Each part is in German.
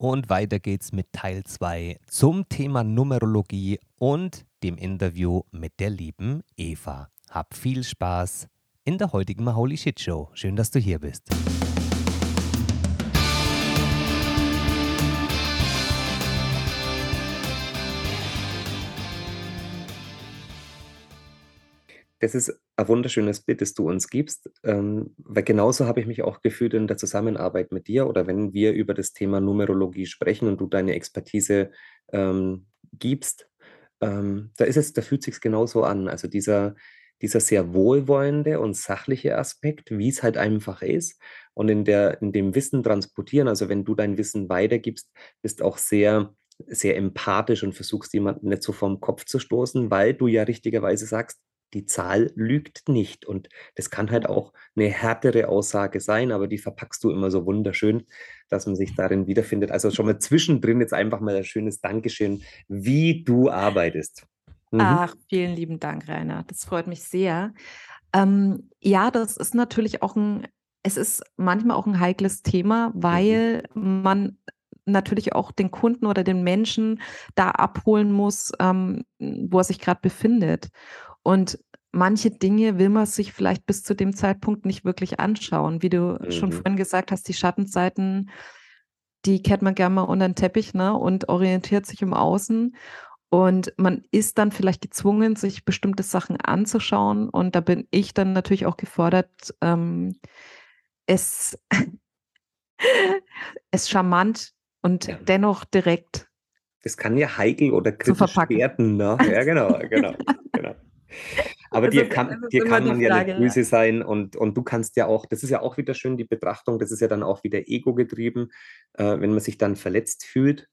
Und weiter geht's mit Teil 2 zum Thema Numerologie und dem Interview mit der lieben Eva. Hab viel Spaß in der heutigen Holy Shit Show. Schön, dass du hier bist. Das ist ein wunderschönes Bild, das du uns gibst, ähm, weil genauso habe ich mich auch gefühlt in der Zusammenarbeit mit dir oder wenn wir über das Thema Numerologie sprechen und du deine Expertise ähm, gibst, ähm, da ist es, da fühlt sich's genauso an. Also dieser, dieser sehr wohlwollende und sachliche Aspekt, wie es halt einfach ist und in der, in dem Wissen transportieren. Also wenn du dein Wissen weitergibst, bist auch sehr sehr empathisch und versuchst jemanden nicht so vom Kopf zu stoßen, weil du ja richtigerweise sagst, die Zahl lügt nicht. Und das kann halt auch eine härtere Aussage sein, aber die verpackst du immer so wunderschön, dass man sich darin wiederfindet. Also schon mal zwischendrin jetzt einfach mal ein schönes Dankeschön, wie du arbeitest. Mhm. Ach, vielen lieben Dank, Rainer. Das freut mich sehr. Ähm, ja, das ist natürlich auch ein, es ist manchmal auch ein heikles Thema, mhm. weil mhm. man natürlich auch den Kunden oder den Menschen da abholen muss, ähm, wo er sich gerade befindet. Und manche Dinge will man sich vielleicht bis zu dem Zeitpunkt nicht wirklich anschauen. Wie du mhm. schon vorhin gesagt hast, die Schattenseiten, die kehrt man gerne mal unter den Teppich ne, und orientiert sich im Außen. Und man ist dann vielleicht gezwungen, sich bestimmte Sachen anzuschauen. Und da bin ich dann natürlich auch gefordert, ähm, es, es charmant und ja. dennoch direkt. Das kann ja heikel oder kritisch werden. Ne? Ja, genau, genau, genau. Aber dir kann, dir kann man ja nicht böse sein und, und du kannst ja auch, das ist ja auch wieder schön, die Betrachtung, das ist ja dann auch wieder ego getrieben, äh, wenn man sich dann verletzt fühlt,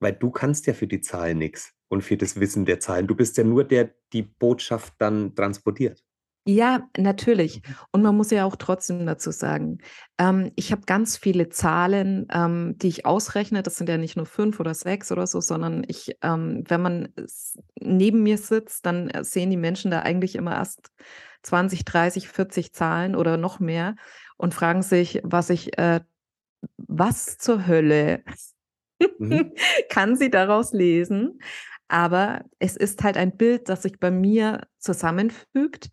weil du kannst ja für die Zahlen nichts und für das Wissen der Zahlen. Du bist ja nur der, die Botschaft dann transportiert. Ja, natürlich. Mhm. Und man muss ja auch trotzdem dazu sagen, ähm, ich habe ganz viele Zahlen, ähm, die ich ausrechne. Das sind ja nicht nur fünf oder sechs oder so, sondern ich, ähm, wenn man neben mir sitzt, dann äh, sehen die Menschen da eigentlich immer erst 20, 30, 40 Zahlen oder noch mehr und fragen sich, was ich, äh, was zur Hölle mhm. kann sie daraus lesen? Aber es ist halt ein Bild, das sich bei mir zusammenfügt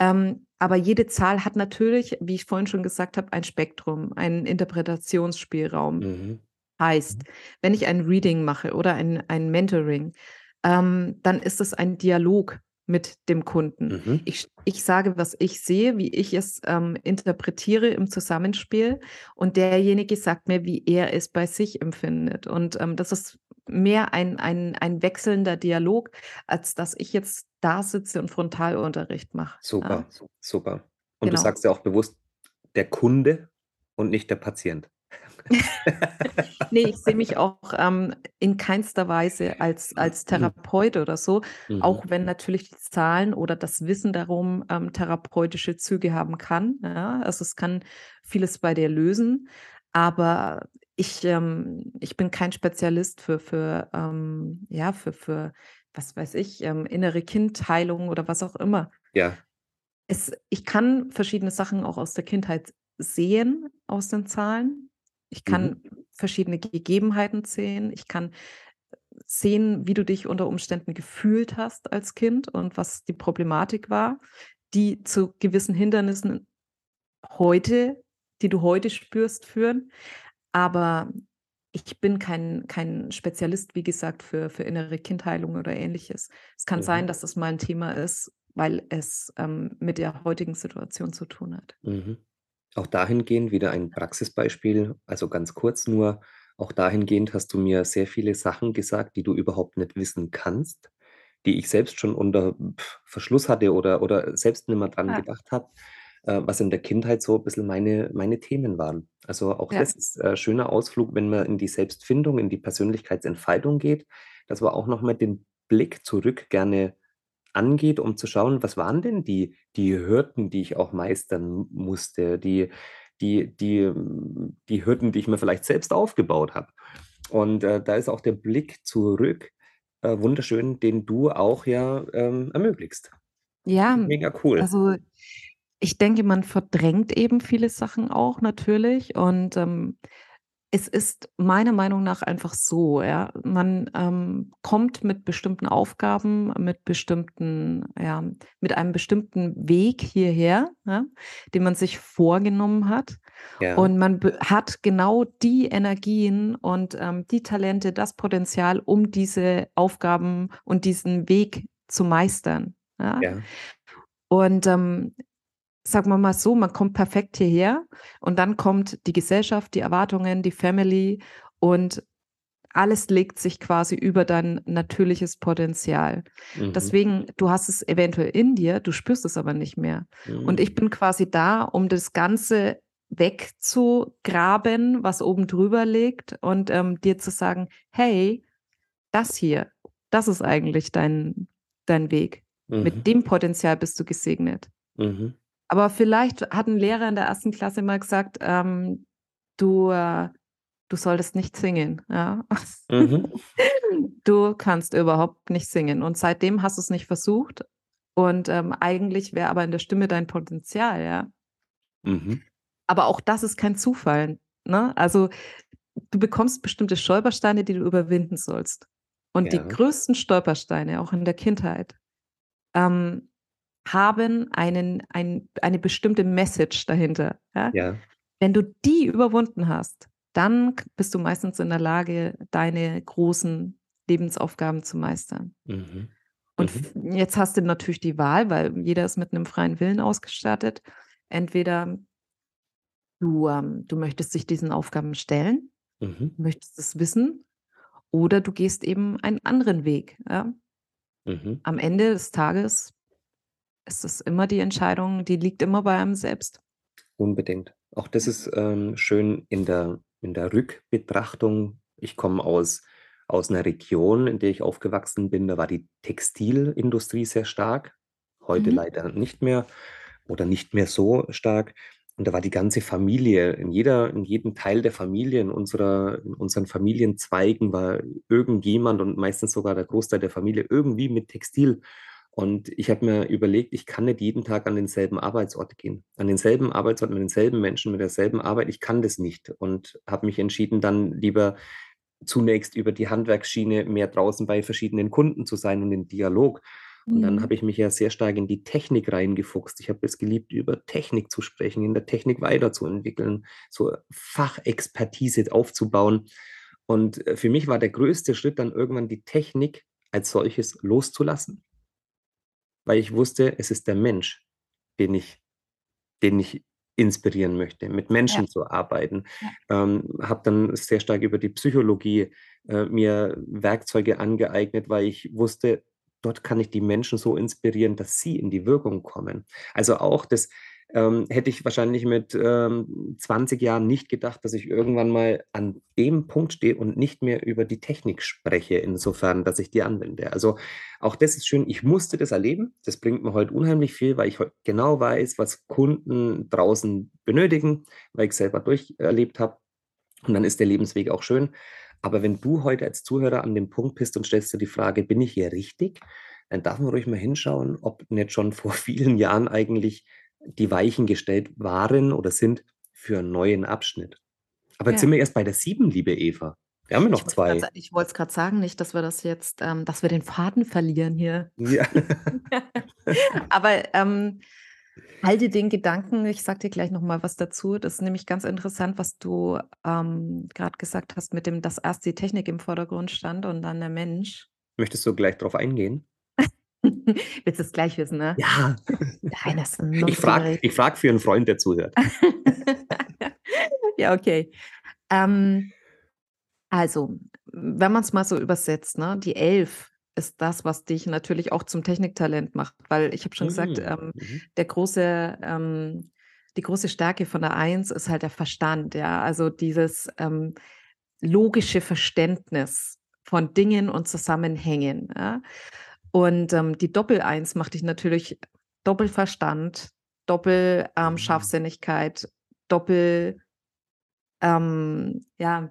ähm, aber jede Zahl hat natürlich, wie ich vorhin schon gesagt habe, ein Spektrum, einen Interpretationsspielraum. Mhm. Heißt, mhm. wenn ich ein Reading mache oder ein, ein Mentoring, ähm, dann ist es ein Dialog mit dem Kunden. Mhm. Ich, ich sage, was ich sehe, wie ich es ähm, interpretiere im Zusammenspiel und derjenige sagt mir, wie er es bei sich empfindet. Und ähm, das ist mehr ein, ein, ein wechselnder Dialog, als dass ich jetzt da sitze und Frontalunterricht mache. Super, ja. super. Und genau. du sagst ja auch bewusst, der Kunde und nicht der Patient. nee, ich sehe mich auch ähm, in keinster Weise als, als Therapeut oder so, mhm. auch wenn natürlich die Zahlen oder das Wissen darum ähm, therapeutische Züge haben kann. Ja? Also es kann vieles bei dir lösen, aber ich, ähm, ich bin kein Spezialist für, für, ähm, ja, für, für, was weiß ich, ähm, innere Kindheilung oder was auch immer. Ja. Es, ich kann verschiedene Sachen auch aus der Kindheit sehen, aus den Zahlen. Ich kann mhm. verschiedene Gegebenheiten sehen. Ich kann sehen, wie du dich unter Umständen gefühlt hast als Kind und was die Problematik war, die zu gewissen Hindernissen heute, die du heute spürst, führen. Aber ich bin kein, kein Spezialist, wie gesagt, für, für innere Kindheilung oder ähnliches. Es kann mhm. sein, dass das mal ein Thema ist, weil es ähm, mit der heutigen Situation zu tun hat. Mhm. Auch dahingehend wieder ein Praxisbeispiel, also ganz kurz nur, auch dahingehend hast du mir sehr viele Sachen gesagt, die du überhaupt nicht wissen kannst, die ich selbst schon unter Verschluss hatte oder, oder selbst nicht mehr dran ah. gedacht habe äh, was in der Kindheit so ein bisschen meine, meine Themen waren. Also auch Ja. das ist ein äh, schöner Ausflug, wenn man in die Selbstfindung, in die Persönlichkeitsentfaltung geht, dass man auch nochmal den Blick zurück gerne angeht, um zu schauen, was waren denn die, die Hürden, die ich auch meistern musste, die, die, die, die Hürden, die ich mir vielleicht selbst aufgebaut habe. Und äh, da ist auch der Blick zurück äh, wunderschön, den du auch ja ähm, ermöglicht. Ja, Mega cool. also ich denke, man verdrängt eben viele Sachen auch natürlich und, ähm, es ist meiner Meinung nach einfach so, ja. Man ähm, kommt mit bestimmten Aufgaben, mit bestimmten, ja, mit einem bestimmten Weg hierher, ja, den man sich vorgenommen hat. Ja. Und man hat genau die Energien und ähm, die Talente, das Potenzial, um diese Aufgaben und diesen Weg zu meistern. Ja. Ja. Und ähm, sagen wir mal so, man kommt perfekt hierher und dann kommt die Gesellschaft, die Erwartungen, die Family und alles legt sich quasi über dein natürliches Potenzial. Mhm. Deswegen, du hast es eventuell in dir, du spürst es aber nicht mehr. Mhm. Und ich bin quasi da, um das Ganze wegzugraben, was oben drüber liegt und ähm, dir zu sagen, hey, das hier, das ist eigentlich dein, dein Weg. Mhm. Mit dem Potenzial bist du gesegnet. Mhm. Aber vielleicht hat ein Lehrer in der ersten Klasse mal gesagt, ähm, du, äh, du solltest nicht singen. Ja? Mhm. Du kannst überhaupt nicht singen. Und seitdem hast du es nicht versucht. Und ähm, eigentlich wäre aber in der Stimme dein Potenzial, ja. Mhm. Aber auch das ist kein Zufall. Ne? Also du bekommst bestimmte Stolpersteine, die du überwinden sollst. Und Ja. die größten Stolpersteine, auch in der Kindheit, ähm, haben einen, ein, eine bestimmte Message dahinter. Ja? Ja. Wenn du die überwunden hast, dann bist du meistens in der Lage, deine großen Lebensaufgaben zu meistern. Mhm. Und Mhm. jetzt hast du natürlich die Wahl, weil jeder ist mit einem freien Willen ausgestattet. Entweder du, ähm, du möchtest dich diesen Aufgaben stellen, Mhm. möchtest es wissen, oder du gehst eben einen anderen Weg. Ja? Mhm. Am Ende des Tages ist es immer die Entscheidung, die liegt immer bei einem selbst. Unbedingt. Auch das ist ähm, schön in der, in der Rückbetrachtung. Ich komme aus, aus einer Region, in der ich aufgewachsen bin. Da war die Textilindustrie sehr stark. Heute Mhm. leider nicht mehr oder nicht mehr so stark. Und da war die ganze Familie, in jeder, in jedem Teil der Familie, in unserer, in unseren Familienzweigen war irgendjemand und meistens sogar der Großteil der Familie irgendwie mit Textil. Und ich habe mir überlegt, ich kann nicht jeden Tag an denselben Arbeitsort gehen, an denselben Arbeitsort mit denselben Menschen, mit derselben Arbeit. Ich kann das nicht und habe mich entschieden, dann lieber zunächst über die Handwerksschiene mehr draußen bei verschiedenen Kunden zu sein und in Dialog. Und dann Mhm. habe ich mich ja sehr stark in die Technik reingefuchst. Ich habe es geliebt, über Technik zu sprechen, in der Technik weiterzuentwickeln, so Fachexpertise aufzubauen. Und äh, für mich war der größte Schritt dann irgendwann die Technik als solches loszulassen, weil ich wusste, es ist der Mensch, den ich, den ich inspirieren möchte, mit Menschen zu arbeiten. Ähm, habe dann sehr stark über die Psychologie äh, mir Werkzeuge angeeignet, weil ich wusste, dort kann ich die Menschen so inspirieren, dass sie in die Wirkung kommen. Also auch das ähm, hätte ich wahrscheinlich mit ähm, 20 Jahren nicht gedacht, dass ich irgendwann mal an dem Punkt stehe und nicht mehr über die Technik spreche, insofern, dass ich die anwende. Also auch das ist schön. Ich musste das erleben. Das bringt mir heute unheimlich viel, weil ich heute genau weiß, was Kunden draußen benötigen, weil ich selber durcherlebt habe. Und dann ist der Lebensweg auch schön. Aber wenn du heute als Zuhörer an dem Punkt bist und stellst dir die Frage, bin ich hier richtig? Dann darf man ruhig mal hinschauen, ob nicht schon vor vielen Jahren eigentlich die Weichen gestellt waren oder sind für einen neuen Abschnitt. Aber jetzt Ja. sind wir erst bei der sieben, liebe Eva. Wir haben ja noch Ich wollte grad zwei. sa- Ich wollte es gerade sagen, nicht, dass wir das jetzt, ähm, dass wir den Faden verlieren hier. Ja. Aber ähm, halte den Gedanken, ich sage dir gleich nochmal was dazu. Das ist nämlich ganz interessant, was du ähm, gerade gesagt hast, mit dem, dass erst die Technik im Vordergrund stand und dann der Mensch. Möchtest du gleich drauf eingehen? Willst du es gleich wissen, ne? Ja. Nein, das ist Ich frage ich frag für einen Freund, der zuhört. ja, okay. Ähm, also, wenn man es mal so übersetzt, ne, die Elf ist das, was dich natürlich auch zum Techniktalent macht, weil ich habe schon gesagt, Mm, ähm, mhm. der große, ähm, die große Stärke von der Eins ist halt der Verstand, ja, also dieses ähm, logische Verständnis von Dingen und Zusammenhängen. Ja? Und ähm, die Doppel-Eins macht dich natürlich Doppelverstand, Doppel ähm, Mhm. Doppel, ähm, ja,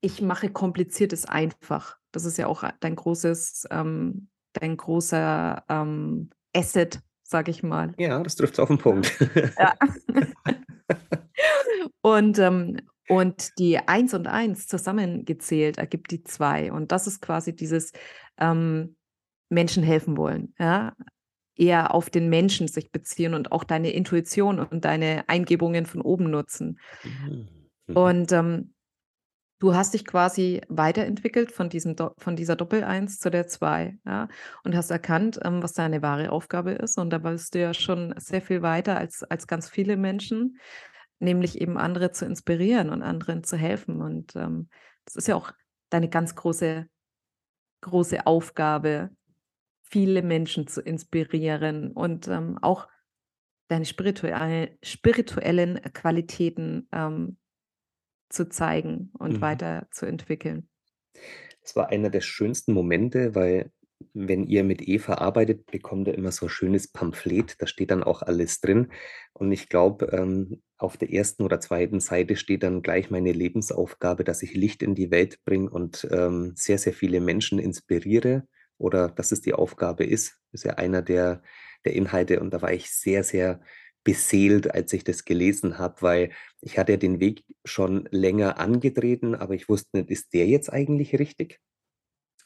ich mache Kompliziertes einfach. Das ist ja auch dein großes, ähm, dein großer ähm, Asset, sage ich mal. Ja, das trifft auf den Punkt. Ja. und, ähm, Und die 1 und 1 zusammengezählt ergibt die 2. Und das ist quasi dieses ähm, Menschen helfen wollen. Ja? Eher auf den Menschen sich beziehen und auch deine Intuition und deine Eingebungen von oben nutzen. Mhm. mhm. Und ähm, du hast dich quasi weiterentwickelt von, diesem von dieser Doppel-Eins zu der 2. Ja? Und hast erkannt, ähm, was deine wahre Aufgabe ist. Und da bist du ja schon sehr viel weiter als, als ganz viele Menschen nämlich eben andere zu inspirieren und anderen zu helfen. Und ähm, das ist ja auch deine ganz große, große Aufgabe, viele Menschen zu inspirieren und ähm, auch deine spirituelle, spirituellen Qualitäten ähm, zu zeigen und mhm. weiterzuentwickeln. Das war einer der schönsten Momente, weil wenn ihr mit Eva arbeitet, bekommt ihr immer so ein schönes Pamphlet, da steht dann auch alles drin. Und ich glaube, ähm, auf der ersten oder zweiten Seite steht dann gleich meine Lebensaufgabe, dass ich Licht in die Welt bringe und ähm, sehr, sehr viele Menschen inspiriere oder dass es die Aufgabe ist. Das ist ja einer der, der Inhalte und da war ich sehr, sehr beseelt, als ich das gelesen habe, weil ich hatte ja den Weg schon länger angetreten, aber ich wusste nicht, ist der jetzt eigentlich richtig?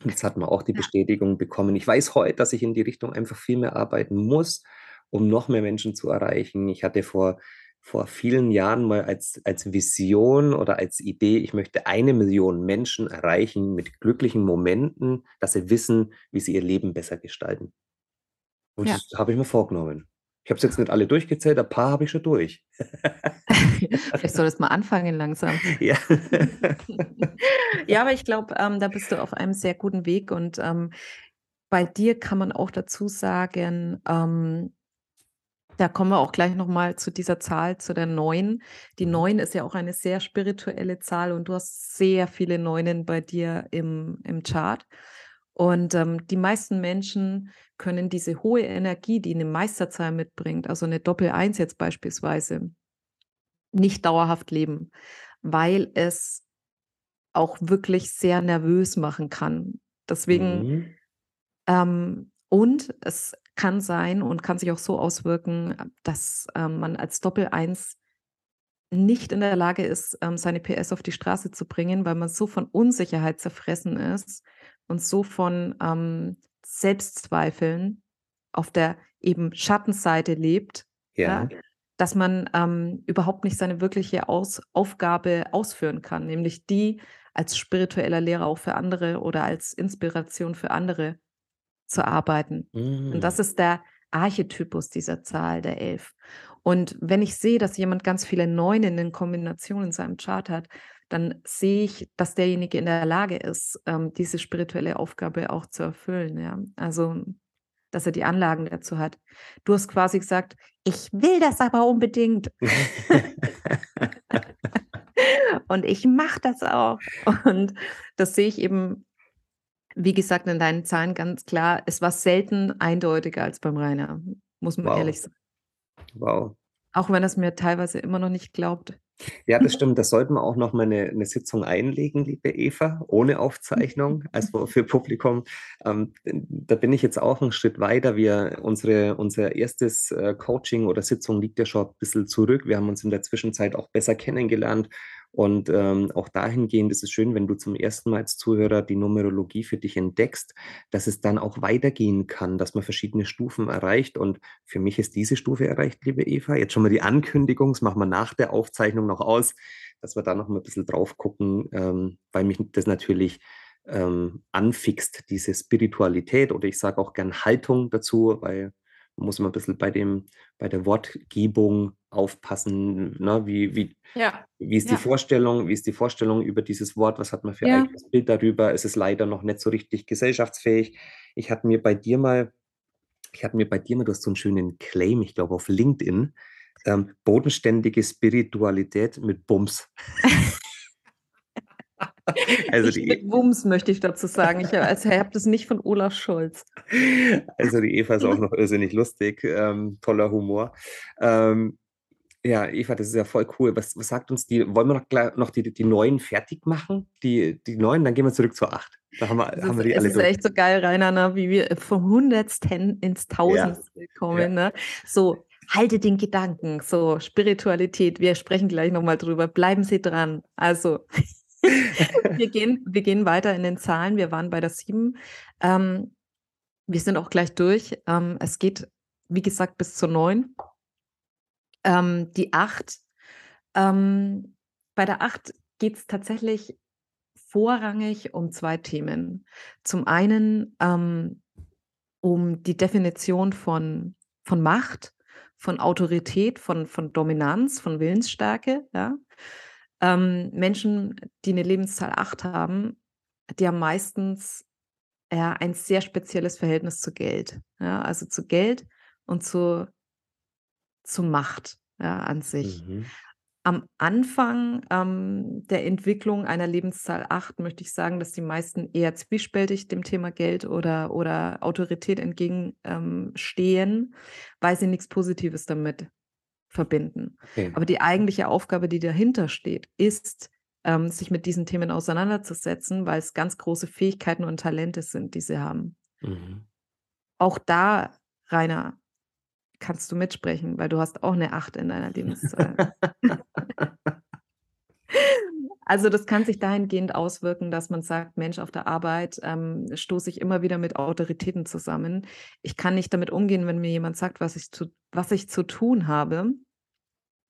Jetzt hat man auch die Bestätigung bekommen. Ich weiß heute, dass ich in die Richtung einfach viel mehr arbeiten muss, um noch mehr Menschen zu erreichen. Ich hatte vor, vor vielen Jahren mal als, als Vision oder als Idee, ich möchte eine Million Menschen erreichen mit glücklichen Momenten, dass sie wissen, wie sie ihr Leben besser gestalten. Und ja. das habe ich mir vorgenommen. Ich habe es jetzt nicht alle durchgezählt, ein paar habe ich schon durch. Vielleicht soll das mal anfangen langsam. Ja, ja aber ich glaube, ähm, da bist du auf einem sehr guten Weg und ähm, bei dir kann man auch dazu sagen, ähm, da kommen wir auch gleich nochmal zu dieser Zahl, zu der Neun. Die mhm. Neun ist ja auch eine sehr spirituelle Zahl und du hast sehr viele Neunen bei dir im, im Chart. Und ähm, die meisten Menschen können diese hohe Energie, die eine Meisterzahl mitbringt, also eine Doppel-Eins jetzt beispielsweise, nicht dauerhaft leben, weil es auch wirklich sehr nervös machen kann. Deswegen, mhm. ähm, und es kann sein und kann sich auch so auswirken, dass ähm, man als Doppel-Eins nicht in der Lage ist, ähm, seine PS auf die Straße zu bringen, weil man so von Unsicherheit zerfressen ist und so von ähm, Selbstzweifeln auf der eben Schattenseite lebt, ja. ja dass man ähm, überhaupt nicht seine wirkliche Aus Aufgabe ausführen kann, nämlich die als spiritueller Lehrer auch für andere oder als Inspiration für andere zu arbeiten. Mhm. Und das mm. ist der Archetypus dieser Zahl, der Elf. Und wenn ich sehe, dass jemand ganz viele Neunen in Kombination in seinem Chart hat, dann sehe ich, dass derjenige in der Lage ist, ähm, diese spirituelle Aufgabe auch zu erfüllen. Ja? Also, dass er die Anlagen dazu hat. Du hast quasi gesagt, ich will das aber unbedingt. und ich mache das auch. Und das sehe ich eben, wie gesagt, in deinen Zahlen ganz klar. Es war selten eindeutiger als beim Rainer, muss man wow. ehrlich sagen. Wow. Auch wenn er es mir teilweise immer noch nicht glaubt. Ja, das stimmt. Das sollten wir auch noch mal eine, eine Sitzung einlegen, liebe Eva, ohne Aufzeichnung, also für Publikum. Ähm, da bin ich jetzt auch einen Schritt weiter. Wir, unsere, unser erstes äh, Coaching oder Sitzung liegt ja schon ein bisschen zurück. Wir haben uns in der Zwischenzeit auch besser kennengelernt und ähm, auch dahingehend ist es schön, wenn du zum ersten Mal als Zuhörer die Numerologie für dich entdeckst, dass es dann auch weitergehen kann, dass man verschiedene Stufen erreicht. Und für mich ist diese Stufe erreicht, liebe Eva. Jetzt schon mal die Ankündigung, das machen wir nach der Aufzeichnung noch aus, dass wir da noch mal ein bisschen drauf gucken, ähm, weil mich das natürlich ähm, anfixt, diese Spiritualität oder ich sage auch gern Haltung dazu, weil man muss immer ein bisschen bei, dem, bei der Wortgebung aufpassen, ne? wie, wie, ja. wie ist ja. die Vorstellung, wie ist die Vorstellung über dieses Wort, was hat man für ja. ein Bild darüber, es ist leider noch nicht so richtig gesellschaftsfähig. Ich hatte mir bei dir mal, ich hatte mir bei dir mal, du hast so einen schönen Claim, ich glaube auf LinkedIn, ähm, bodenständige Spiritualität mit Bums. Also die, mit Wumms möchte ich dazu sagen. Ich also, habe das nicht von Olaf Scholz. Also die Eva ist auch noch irrsinnig lustig, ähm, toller Humor. Ähm, ja, Eva, das ist ja voll cool. Was, was sagt uns die? Wollen wir noch, noch die, die neuen fertig machen? Die, die neuen, dann gehen wir zurück zur acht. Da haben wir, haben wir die alle. Das ist echt so geil, Rainer, ne? wie wir vom Hundertsten ins Tausendste ja. kommen. Ja. Ne? So, halte den Gedanken, so Spiritualität, wir sprechen gleich nochmal drüber, bleiben Sie dran. Also, wir, gehen, wir gehen weiter in den Zahlen, wir waren bei der 7. Ähm, wir sind auch gleich durch. Ähm, es geht, wie gesagt, bis zur 9. Ähm, die 8. Ähm, bei der 8 geht es tatsächlich vorrangig um zwei Themen. Zum einen ähm, um die Definition von, von Macht, von Autorität, von, von Dominanz, von Willensstärke. Ja? Ähm, Menschen, die eine Lebenszahl 8 haben, die haben meistens ja, ein sehr spezielles Verhältnis zu Geld. Ja? Also zu Geld und zu, zu Macht ja, an sich. Mhm. Am Anfang ähm, der Entwicklung einer Lebenszahl 8 möchte ich sagen, dass die meisten eher zwiespältig dem Thema Geld oder, oder Autorität entgegenstehen, ähm, weil sie nichts Positives damit verbinden. Okay. Aber die eigentliche Aufgabe, die dahinter steht, ist, ähm, sich mit diesen Themen auseinanderzusetzen, weil es ganz große Fähigkeiten und Talente sind, die sie haben. Mhm. Auch da, Rainer, kannst du mitsprechen, weil du hast auch eine 8 in deiner Lebenszahl. also das kann sich dahingehend auswirken, dass man sagt, Mensch, auf der Arbeit ähm, stoße ich immer wieder mit Autoritäten zusammen. Ich kann nicht damit umgehen, wenn mir jemand sagt, was ich zu, was ich zu tun habe.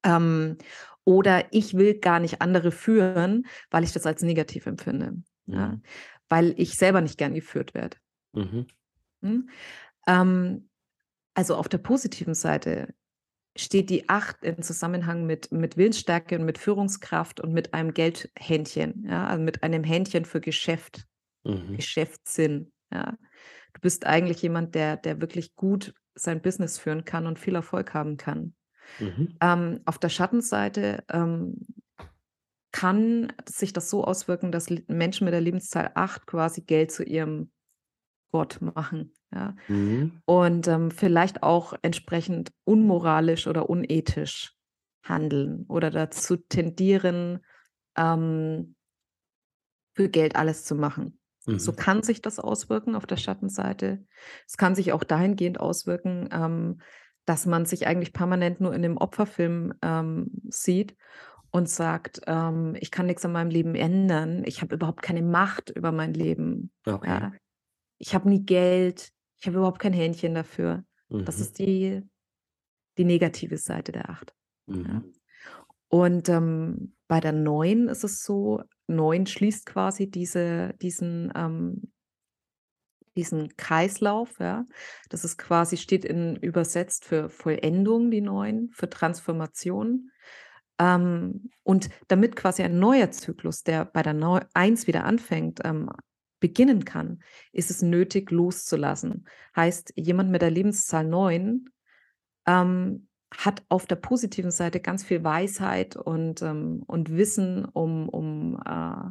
Ähm, oder ich will gar nicht andere führen, weil ich das als negativ empfinde. Mhm. Ja? Weil ich selber nicht gern geführt werde. Mhm. Hm? Ähm, also auf der positiven Seite steht die Acht im Zusammenhang mit, mit Willensstärke und mit Führungskraft und mit einem Geldhändchen, ja, also mit einem Händchen für Geschäft, mhm. Geschäftssinn. Ja. Du bist eigentlich jemand, der, der wirklich gut sein Business führen kann und viel Erfolg haben kann. Mhm. Ähm, auf der Schattenseite ähm, kann sich das so auswirken, dass Menschen mit der Lebenszahl 8 quasi Geld zu ihrem Gott machen. Ja? Mhm. Und ähm, vielleicht auch entsprechend unmoralisch oder unethisch handeln oder dazu tendieren, ähm, für Geld alles zu machen. Mhm. So kann sich das auswirken auf der Schattenseite. Es kann sich auch dahingehend auswirken, ähm, dass man sich eigentlich permanent nur in dem Opferfilm ähm, sieht und sagt, ähm, ich kann nichts an meinem Leben ändern, ich habe überhaupt keine Macht über mein Leben. Okay. Ja? Ich habe nie Geld, ich habe überhaupt kein Händchen dafür. Das mhm. ist die, die negative Seite der Acht. Ja. Mhm. Und ähm, bei der Neun ist es so, Neun schließt quasi diese, diesen, ähm, diesen Kreislauf, ja. Das ist quasi, steht in übersetzt für Vollendung, die Neun, für Transformation. Ähm, und damit quasi ein neuer Zyklus, der bei der Neu Eins wieder anfängt, ähm, beginnen kann, ist es nötig, loszulassen. Heißt, jemand mit der Lebenszahl 9 ähm, hat auf der positiven Seite ganz viel Weisheit und, ähm, und Wissen um, um, äh,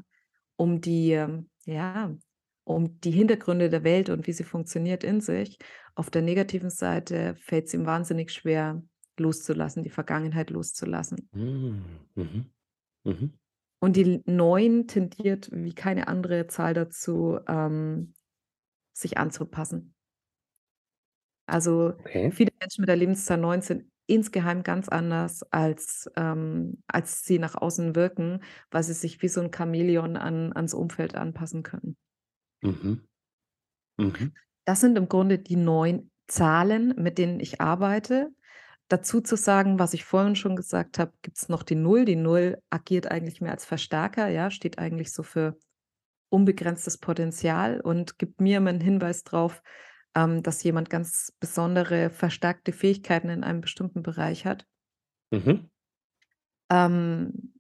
um, die, äh, ja, um die Hintergründe der Welt und wie sie funktioniert in sich. Auf der negativen Seite fällt es ihm wahnsinnig schwer, loszulassen, die Vergangenheit loszulassen. Mhm. Mhm. Und die 9 tendiert wie keine andere Zahl dazu, ähm, sich anzupassen. Also Okay. viele Menschen mit der Lebenszahl 9 sind insgeheim ganz anders, als, ähm, als sie nach außen wirken, weil sie sich wie so ein Chamäleon an, ans Umfeld anpassen können. Mhm. Mhm. Das sind im Grunde die neun Zahlen, mit denen ich arbeite. Dazu zu sagen, was ich vorhin schon gesagt habe, gibt es noch die Null. Die Null agiert eigentlich mehr als Verstärker, ja, steht eigentlich so für unbegrenztes Potenzial und gibt mir immer einen Hinweis darauf, ähm, dass jemand ganz besondere verstärkte Fähigkeiten in einem bestimmten Bereich hat. Mhm. Ähm,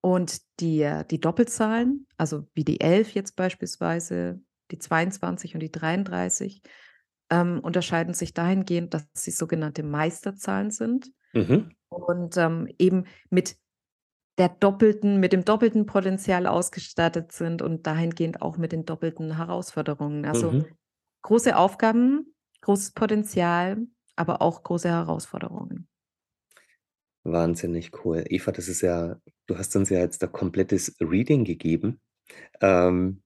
und die, die Doppelzahlen, also wie die 11 jetzt beispielsweise, die 22 und die 33, ähm, unterscheiden sich dahingehend, dass sie sogenannte Meisterzahlen sind Mhm. und ähm, eben mit der doppelten, mit dem doppelten Potenzial ausgestattet sind und dahingehend auch mit den doppelten Herausforderungen. Also Mhm. große Aufgaben, großes Potenzial, aber auch große Herausforderungen. Wahnsinnig cool. Eva, das ist ja, du hast uns ja jetzt ein komplettes Reading gegeben. Ähm,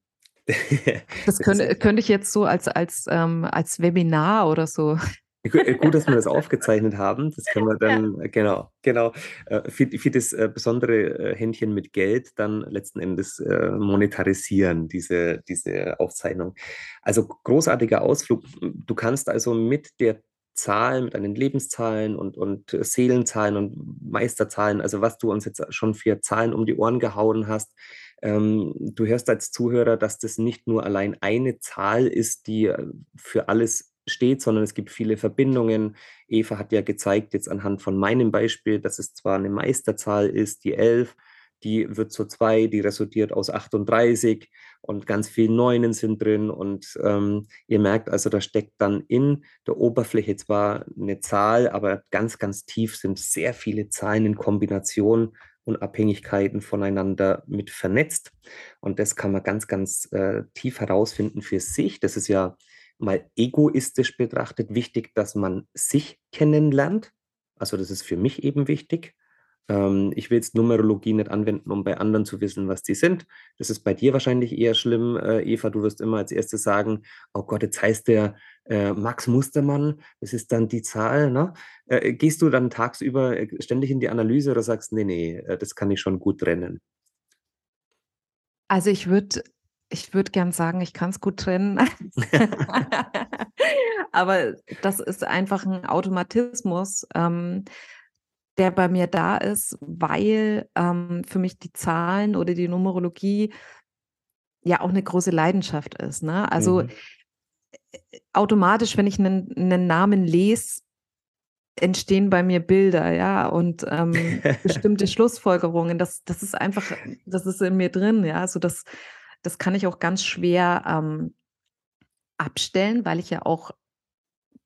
Das könnte, könnte ich jetzt so als, als, ähm, als Webinar oder so Äh, gut, dass wir das aufgezeichnet haben. Das können wir dann, ja. genau, genau, äh, für, für das äh, besondere Händchen mit Geld dann letzten Endes monetarisieren, diese, diese Aufzeichnung. Also großartiger Ausflug. Du kannst also mit der Zahl, mit deinen Lebenszahlen und, und Seelenzahlen und Meisterzahlen, also was du uns jetzt schon für Zahlen um die Ohren gehauen hast, ähm, du hörst als Zuhörer, dass das nicht nur allein eine Zahl ist, die für alles steht, sondern es gibt viele Verbindungen. Eva hat ja gezeigt, jetzt anhand von meinem Beispiel, dass es zwar eine Meisterzahl ist, die 11, die wird zu 2, die resultiert aus 38 und ganz viele Neunen sind drin. Und ähm, ihr merkt also, da steckt dann in der Oberfläche zwar eine Zahl, aber ganz, ganz tief sind sehr viele Zahlen in Kombination und Abhängigkeiten voneinander mit vernetzt. Und das kann man ganz, ganz äh, tief herausfinden für sich. Das ist ja mal egoistisch betrachtet wichtig, dass man sich kennenlernt. Also das ist für mich eben wichtig. Ähm, ich will jetzt Numerologie nicht anwenden, um bei anderen zu wissen, was die sind. Das ist bei dir wahrscheinlich eher schlimm, äh, Eva. Du wirst immer als erstes sagen, oh Gott, jetzt heißt der äh, Max Mustermann, das ist dann die Zahl. Ne? Äh, gehst du dann tagsüber äh, ständig in die Analyse oder sagst, nee, nee, äh, das kann ich schon gut trennen? Also ich würde ich würde gern sagen, ich kann es gut trennen. Aber das ist einfach ein Automatismus, ähm, der bei mir da ist, weil ähm, für mich die Zahlen oder die Numerologie ja auch eine große Leidenschaft ist. Ne? Also mhm. automatisch, wenn ich einen, einen Namen lese, entstehen bei mir Bilder, ja, und ähm, bestimmte Schlussfolgerungen. Das, das ist einfach, das ist in mir drin, ja. Also das das kann ich auch ganz schwer ähm, abstellen, weil ich ja auch,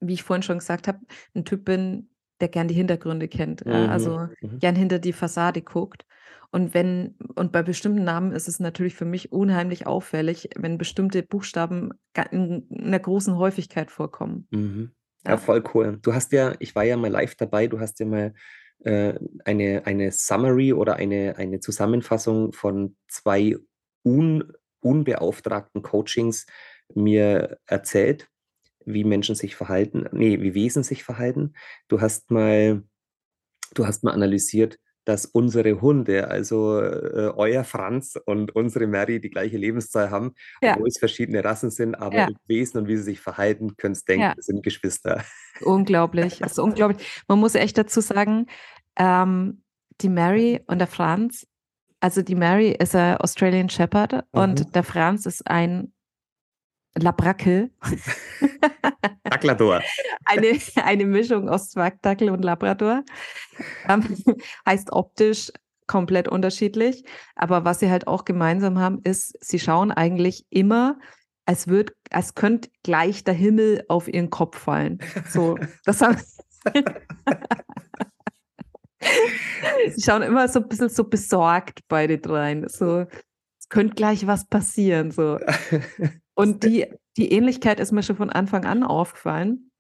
wie ich vorhin schon gesagt habe, ein Typ bin, der gern die Hintergründe kennt, mhm. ja, also mhm. gern hinter die Fassade guckt. Und wenn, und bei bestimmten Namen ist es natürlich für mich unheimlich auffällig, wenn bestimmte Buchstaben in einer großen Häufigkeit vorkommen. Mhm. Ja, ja, voll cool. Du hast ja, ich war ja mal live dabei, du hast ja mal äh, eine, eine Summary oder eine, eine Zusammenfassung von zwei un, unbeauftragten Coachings mir erzählt, wie Menschen sich verhalten, nee, wie Wesen sich verhalten. Du hast mal, du hast mal analysiert, dass unsere Hunde, also äh, euer Franz und unsere Mary, die gleiche Lebenszahl haben, ja. obwohl es verschiedene Rassen sind, aber ja. Wesen und wie sie sich verhalten, könnt denken, ja. sind Geschwister. Unglaublich, das ist unglaublich. Man muss echt dazu sagen, ähm, die Mary und der Franz also die Mary ist ein Australian Shepherd mhm. und der Franz ist ein Labrakel. Labrador. eine, eine Mischung aus Zwergdackel und Labrador. Ähm, heißt optisch komplett unterschiedlich. Aber was sie halt auch gemeinsam haben, ist, sie schauen eigentlich immer, als wird, als könnte gleich der Himmel auf ihren Kopf fallen. So, das haben Sie schauen immer so ein bisschen so besorgt beide dreien. So, es könnte gleich was passieren. So. Und die, die Ähnlichkeit ist mir schon von Anfang an aufgefallen.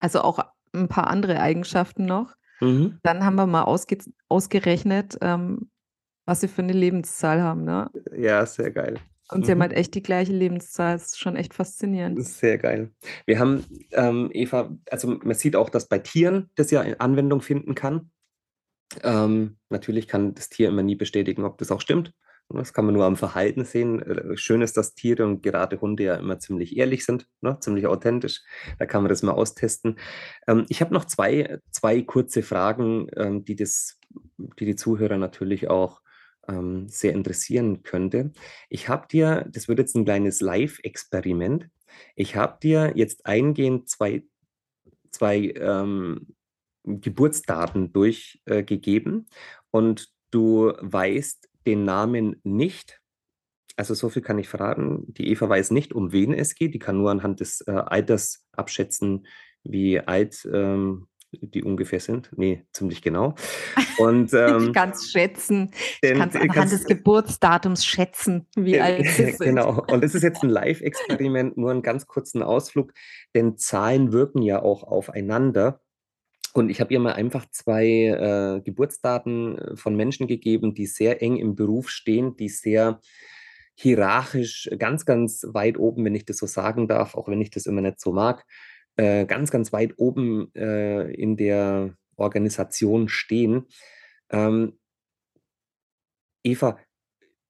Also auch ein paar andere Eigenschaften noch. Mhm. Dann haben wir mal ausge ausgerechnet, ähm, was sie für eine Lebenszahl haben. Ne? Ja, sehr geil. Und sie mhm. haben halt echt die gleiche Lebenszahl. Das ist schon echt faszinierend. Sehr geil. Wir haben, ähm, Eva, also man sieht auch, dass bei Tieren das ja Anwendung finden kann. Ähm, natürlich kann das Tier immer nie bestätigen, ob das auch stimmt. Das kann man nur am Verhalten sehen. Äh, schön ist, dass Tiere und gerade Hunde ja immer ziemlich ehrlich sind, ne? ziemlich authentisch. Da kann man das mal austesten. Ähm, ich habe noch zwei, zwei kurze Fragen, ähm, die, das, die die Zuhörer natürlich auch ähm, sehr interessieren könnte. Ich habe dir, das wird jetzt ein kleines Live-Experiment. Ich habe dir jetzt eingehend zwei, zwei ähm, Geburtsdaten durchgegeben äh, und du weißt den Namen nicht. Also so viel kann ich verraten. Die Eva weiß nicht, um wen es geht. Die kann nur anhand des äh, Alters abschätzen, wie alt ähm, die ungefähr sind. Nee, ziemlich genau. Und, ähm, ich kann es schätzen. ich kann es anhand des Geburtsdatums schätzen, wie alt sie sind. Genau. Und das ist jetzt ein Live-Experiment, nur einen ganz kurzen Ausflug, denn Zahlen wirken ja auch aufeinander. Und ich habe ihr mal einfach zwei äh, Geburtsdaten äh, von Menschen gegeben, die sehr eng im Beruf stehen, die sehr hierarchisch ganz, ganz weit oben, wenn ich das so sagen darf, auch wenn ich das immer nicht so mag, äh, ganz, ganz weit oben äh, in der Organisation stehen. Ähm, Eva,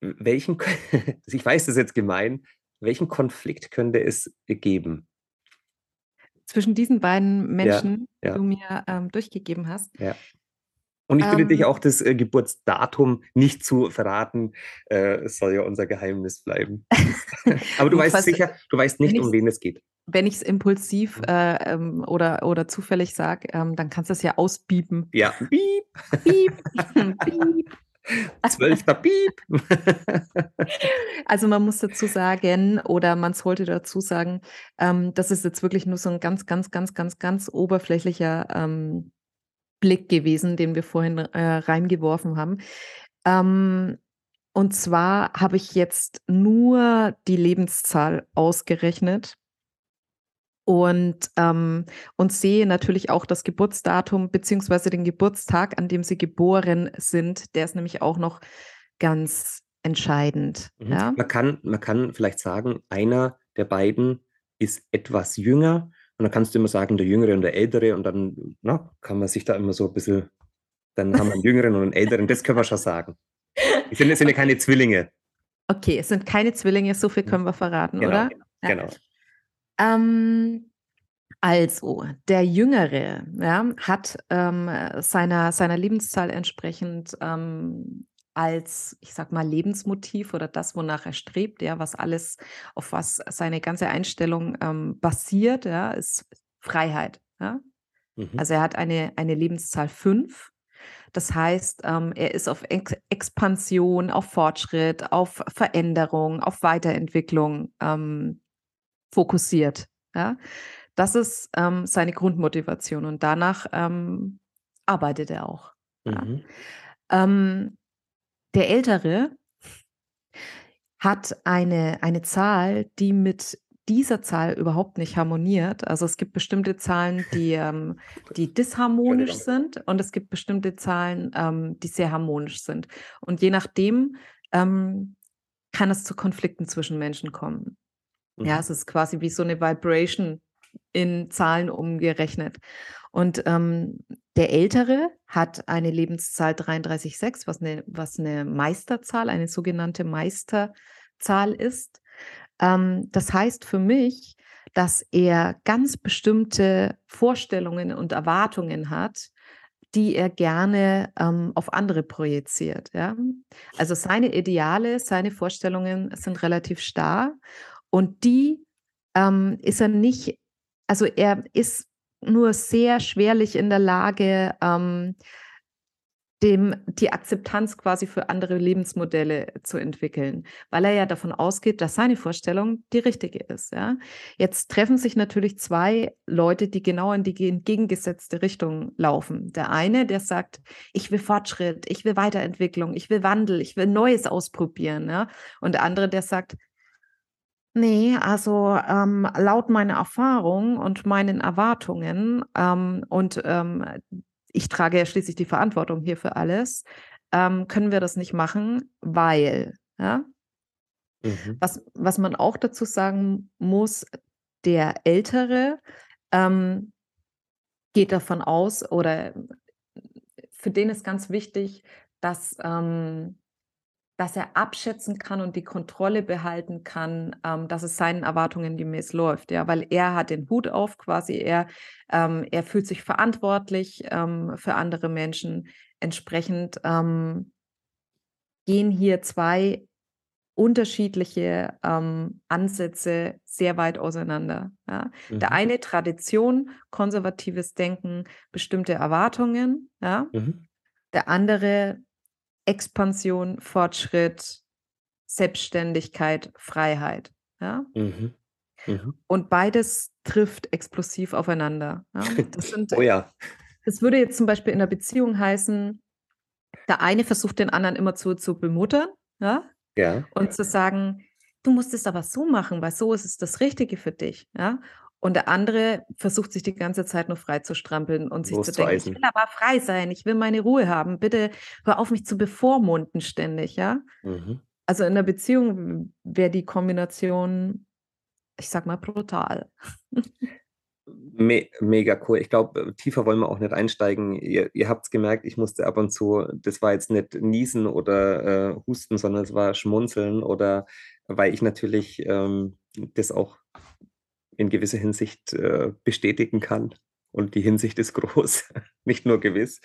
welchen, ich weiß, das jetzt gemein, welchen Konflikt könnte es geben? Zwischen diesen beiden Menschen, ja, ja. die du mir ähm, durchgegeben hast. Ja. Und ich bitte ähm, dich auch, das äh, Geburtsdatum nicht zu verraten. Äh, es soll ja unser Geheimnis bleiben. Aber du weißt sicher, du weißt nicht, um wen es geht. Wenn ich es impulsiv mhm. äh, ähm, oder, oder zufällig sage, ähm, dann kannst du es ja ausbiepen. Ja, piep. Piep. piep. Zwölfter Piep. also man muss dazu sagen, oder man sollte dazu sagen, ähm, das ist jetzt wirklich nur so ein ganz, ganz, ganz, ganz, ganz oberflächlicher ähm, Blick gewesen, den wir vorhin äh, reingeworfen haben. Ähm, und zwar habe ich jetzt nur die Lebenszahl ausgerechnet und, ähm, und sehe natürlich auch das Geburtsdatum beziehungsweise den Geburtstag, an dem sie geboren sind. Der ist nämlich auch noch ganz entscheidend. Mhm. Ja? Man, kann, man kann vielleicht sagen, einer der beiden ist etwas jünger und dann kannst du immer sagen, der Jüngere und der Ältere und dann na, kann man sich da immer so ein bisschen, dann haben wir einen Jüngeren und einen Älteren, das können wir schon sagen. Es sind, es sind ja keine Zwillinge. Okay, es sind keine Zwillinge, so viel können wir verraten, genau, oder? Ja. Genau. Ähm, also, der Jüngere ja, hat ähm, seiner, seiner Lebenszahl entsprechend ähm, als, ich sag mal, Lebensmotiv oder das, wonach er strebt, ja, was alles, auf was seine ganze Einstellung ähm, basiert, ja, ist Freiheit. Ja? Mhm. Also er hat eine, eine Lebenszahl 5. Das heißt, ähm, er ist auf Ex Expansion, auf Fortschritt, auf Veränderung, auf Weiterentwicklung ähm, fokussiert. Ja? Das ist ähm, seine Grundmotivation und danach ähm, arbeitet er auch. Mhm. Ja? Ähm, der Ältere hat eine, eine Zahl, die mit dieser Zahl überhaupt nicht harmoniert. Also es gibt bestimmte Zahlen, die, ähm, die disharmonisch sind und es gibt bestimmte Zahlen, ähm, die sehr harmonisch sind. Und je nachdem ähm, kann es zu Konflikten zwischen Menschen kommen. Mhm. Ja, es ist quasi wie so eine Vibration in Zahlen umgerechnet. Und ähm, der Ältere hat eine Lebenszahl 33,6, was eine, was eine Meisterzahl, eine sogenannte Meisterzahl ist. Ähm, das heißt für mich, dass er ganz bestimmte Vorstellungen und Erwartungen hat, die er gerne ähm, auf andere projiziert. Ja? Also seine Ideale, seine Vorstellungen sind relativ starr und die ähm, ist er nicht, also er ist nur sehr schwerlich in der Lage, ähm, dem die Akzeptanz quasi für andere Lebensmodelle zu entwickeln, weil er ja davon ausgeht, dass seine Vorstellung die richtige ist. Ja? Jetzt treffen sich natürlich zwei Leute, die genau in die entgegengesetzte Richtung laufen. Der eine, der sagt, ich will Fortschritt, ich will Weiterentwicklung, ich will Wandel, ich will Neues ausprobieren. Ja? Und der andere, der sagt, Nee, also ähm, laut meiner Erfahrung und meinen Erwartungen ähm, und ähm, ich trage ja schließlich die Verantwortung hier für alles, ähm, können wir das nicht machen, weil, ja, mhm. was, was man auch dazu sagen muss, der Ältere ähm, geht davon aus oder für den ist ganz wichtig, dass ähm, dass er abschätzen kann und die Kontrolle behalten kann, ähm, dass es seinen Erwartungen gemäß läuft. Ja, weil er hat den Hut auf quasi, er, ähm, er fühlt sich verantwortlich ähm, für andere Menschen. Entsprechend ähm, gehen hier zwei unterschiedliche ähm, Ansätze sehr weit auseinander. Ja. Mhm. Der eine Tradition, konservatives Denken, bestimmte Erwartungen. Ja. Mhm. Der andere Expansion, Fortschritt, Selbstständigkeit, Freiheit. Ja? Mhm. Mhm. Und beides trifft explosiv aufeinander. Ja? Das sind, oh ja. Das würde jetzt zum Beispiel in der Beziehung heißen, der eine versucht den anderen immer zu, zu bemuttern ja? Ja. und zu sagen, du musst es aber so machen, weil so ist es das Richtige für dich. Ja? Und der andere versucht sich die ganze Zeit nur frei zu strampeln und sich zu denken, ich will aber frei sein, ich will meine Ruhe haben. Bitte hör auf, mich zu bevormunden ständig, ja? Mhm. Also in der Beziehung wäre die Kombination, ich sag mal, brutal. Me mega cool. Ich glaube, tiefer wollen wir auch nicht einsteigen. Ihr, ihr habt es gemerkt, ich musste ab und zu, das war jetzt nicht Niesen oder äh, Husten, sondern es war Schmunzeln oder weil ich natürlich ähm, das auch in gewisser Hinsicht äh, bestätigen kann. Und die Hinsicht ist groß, nicht nur gewiss.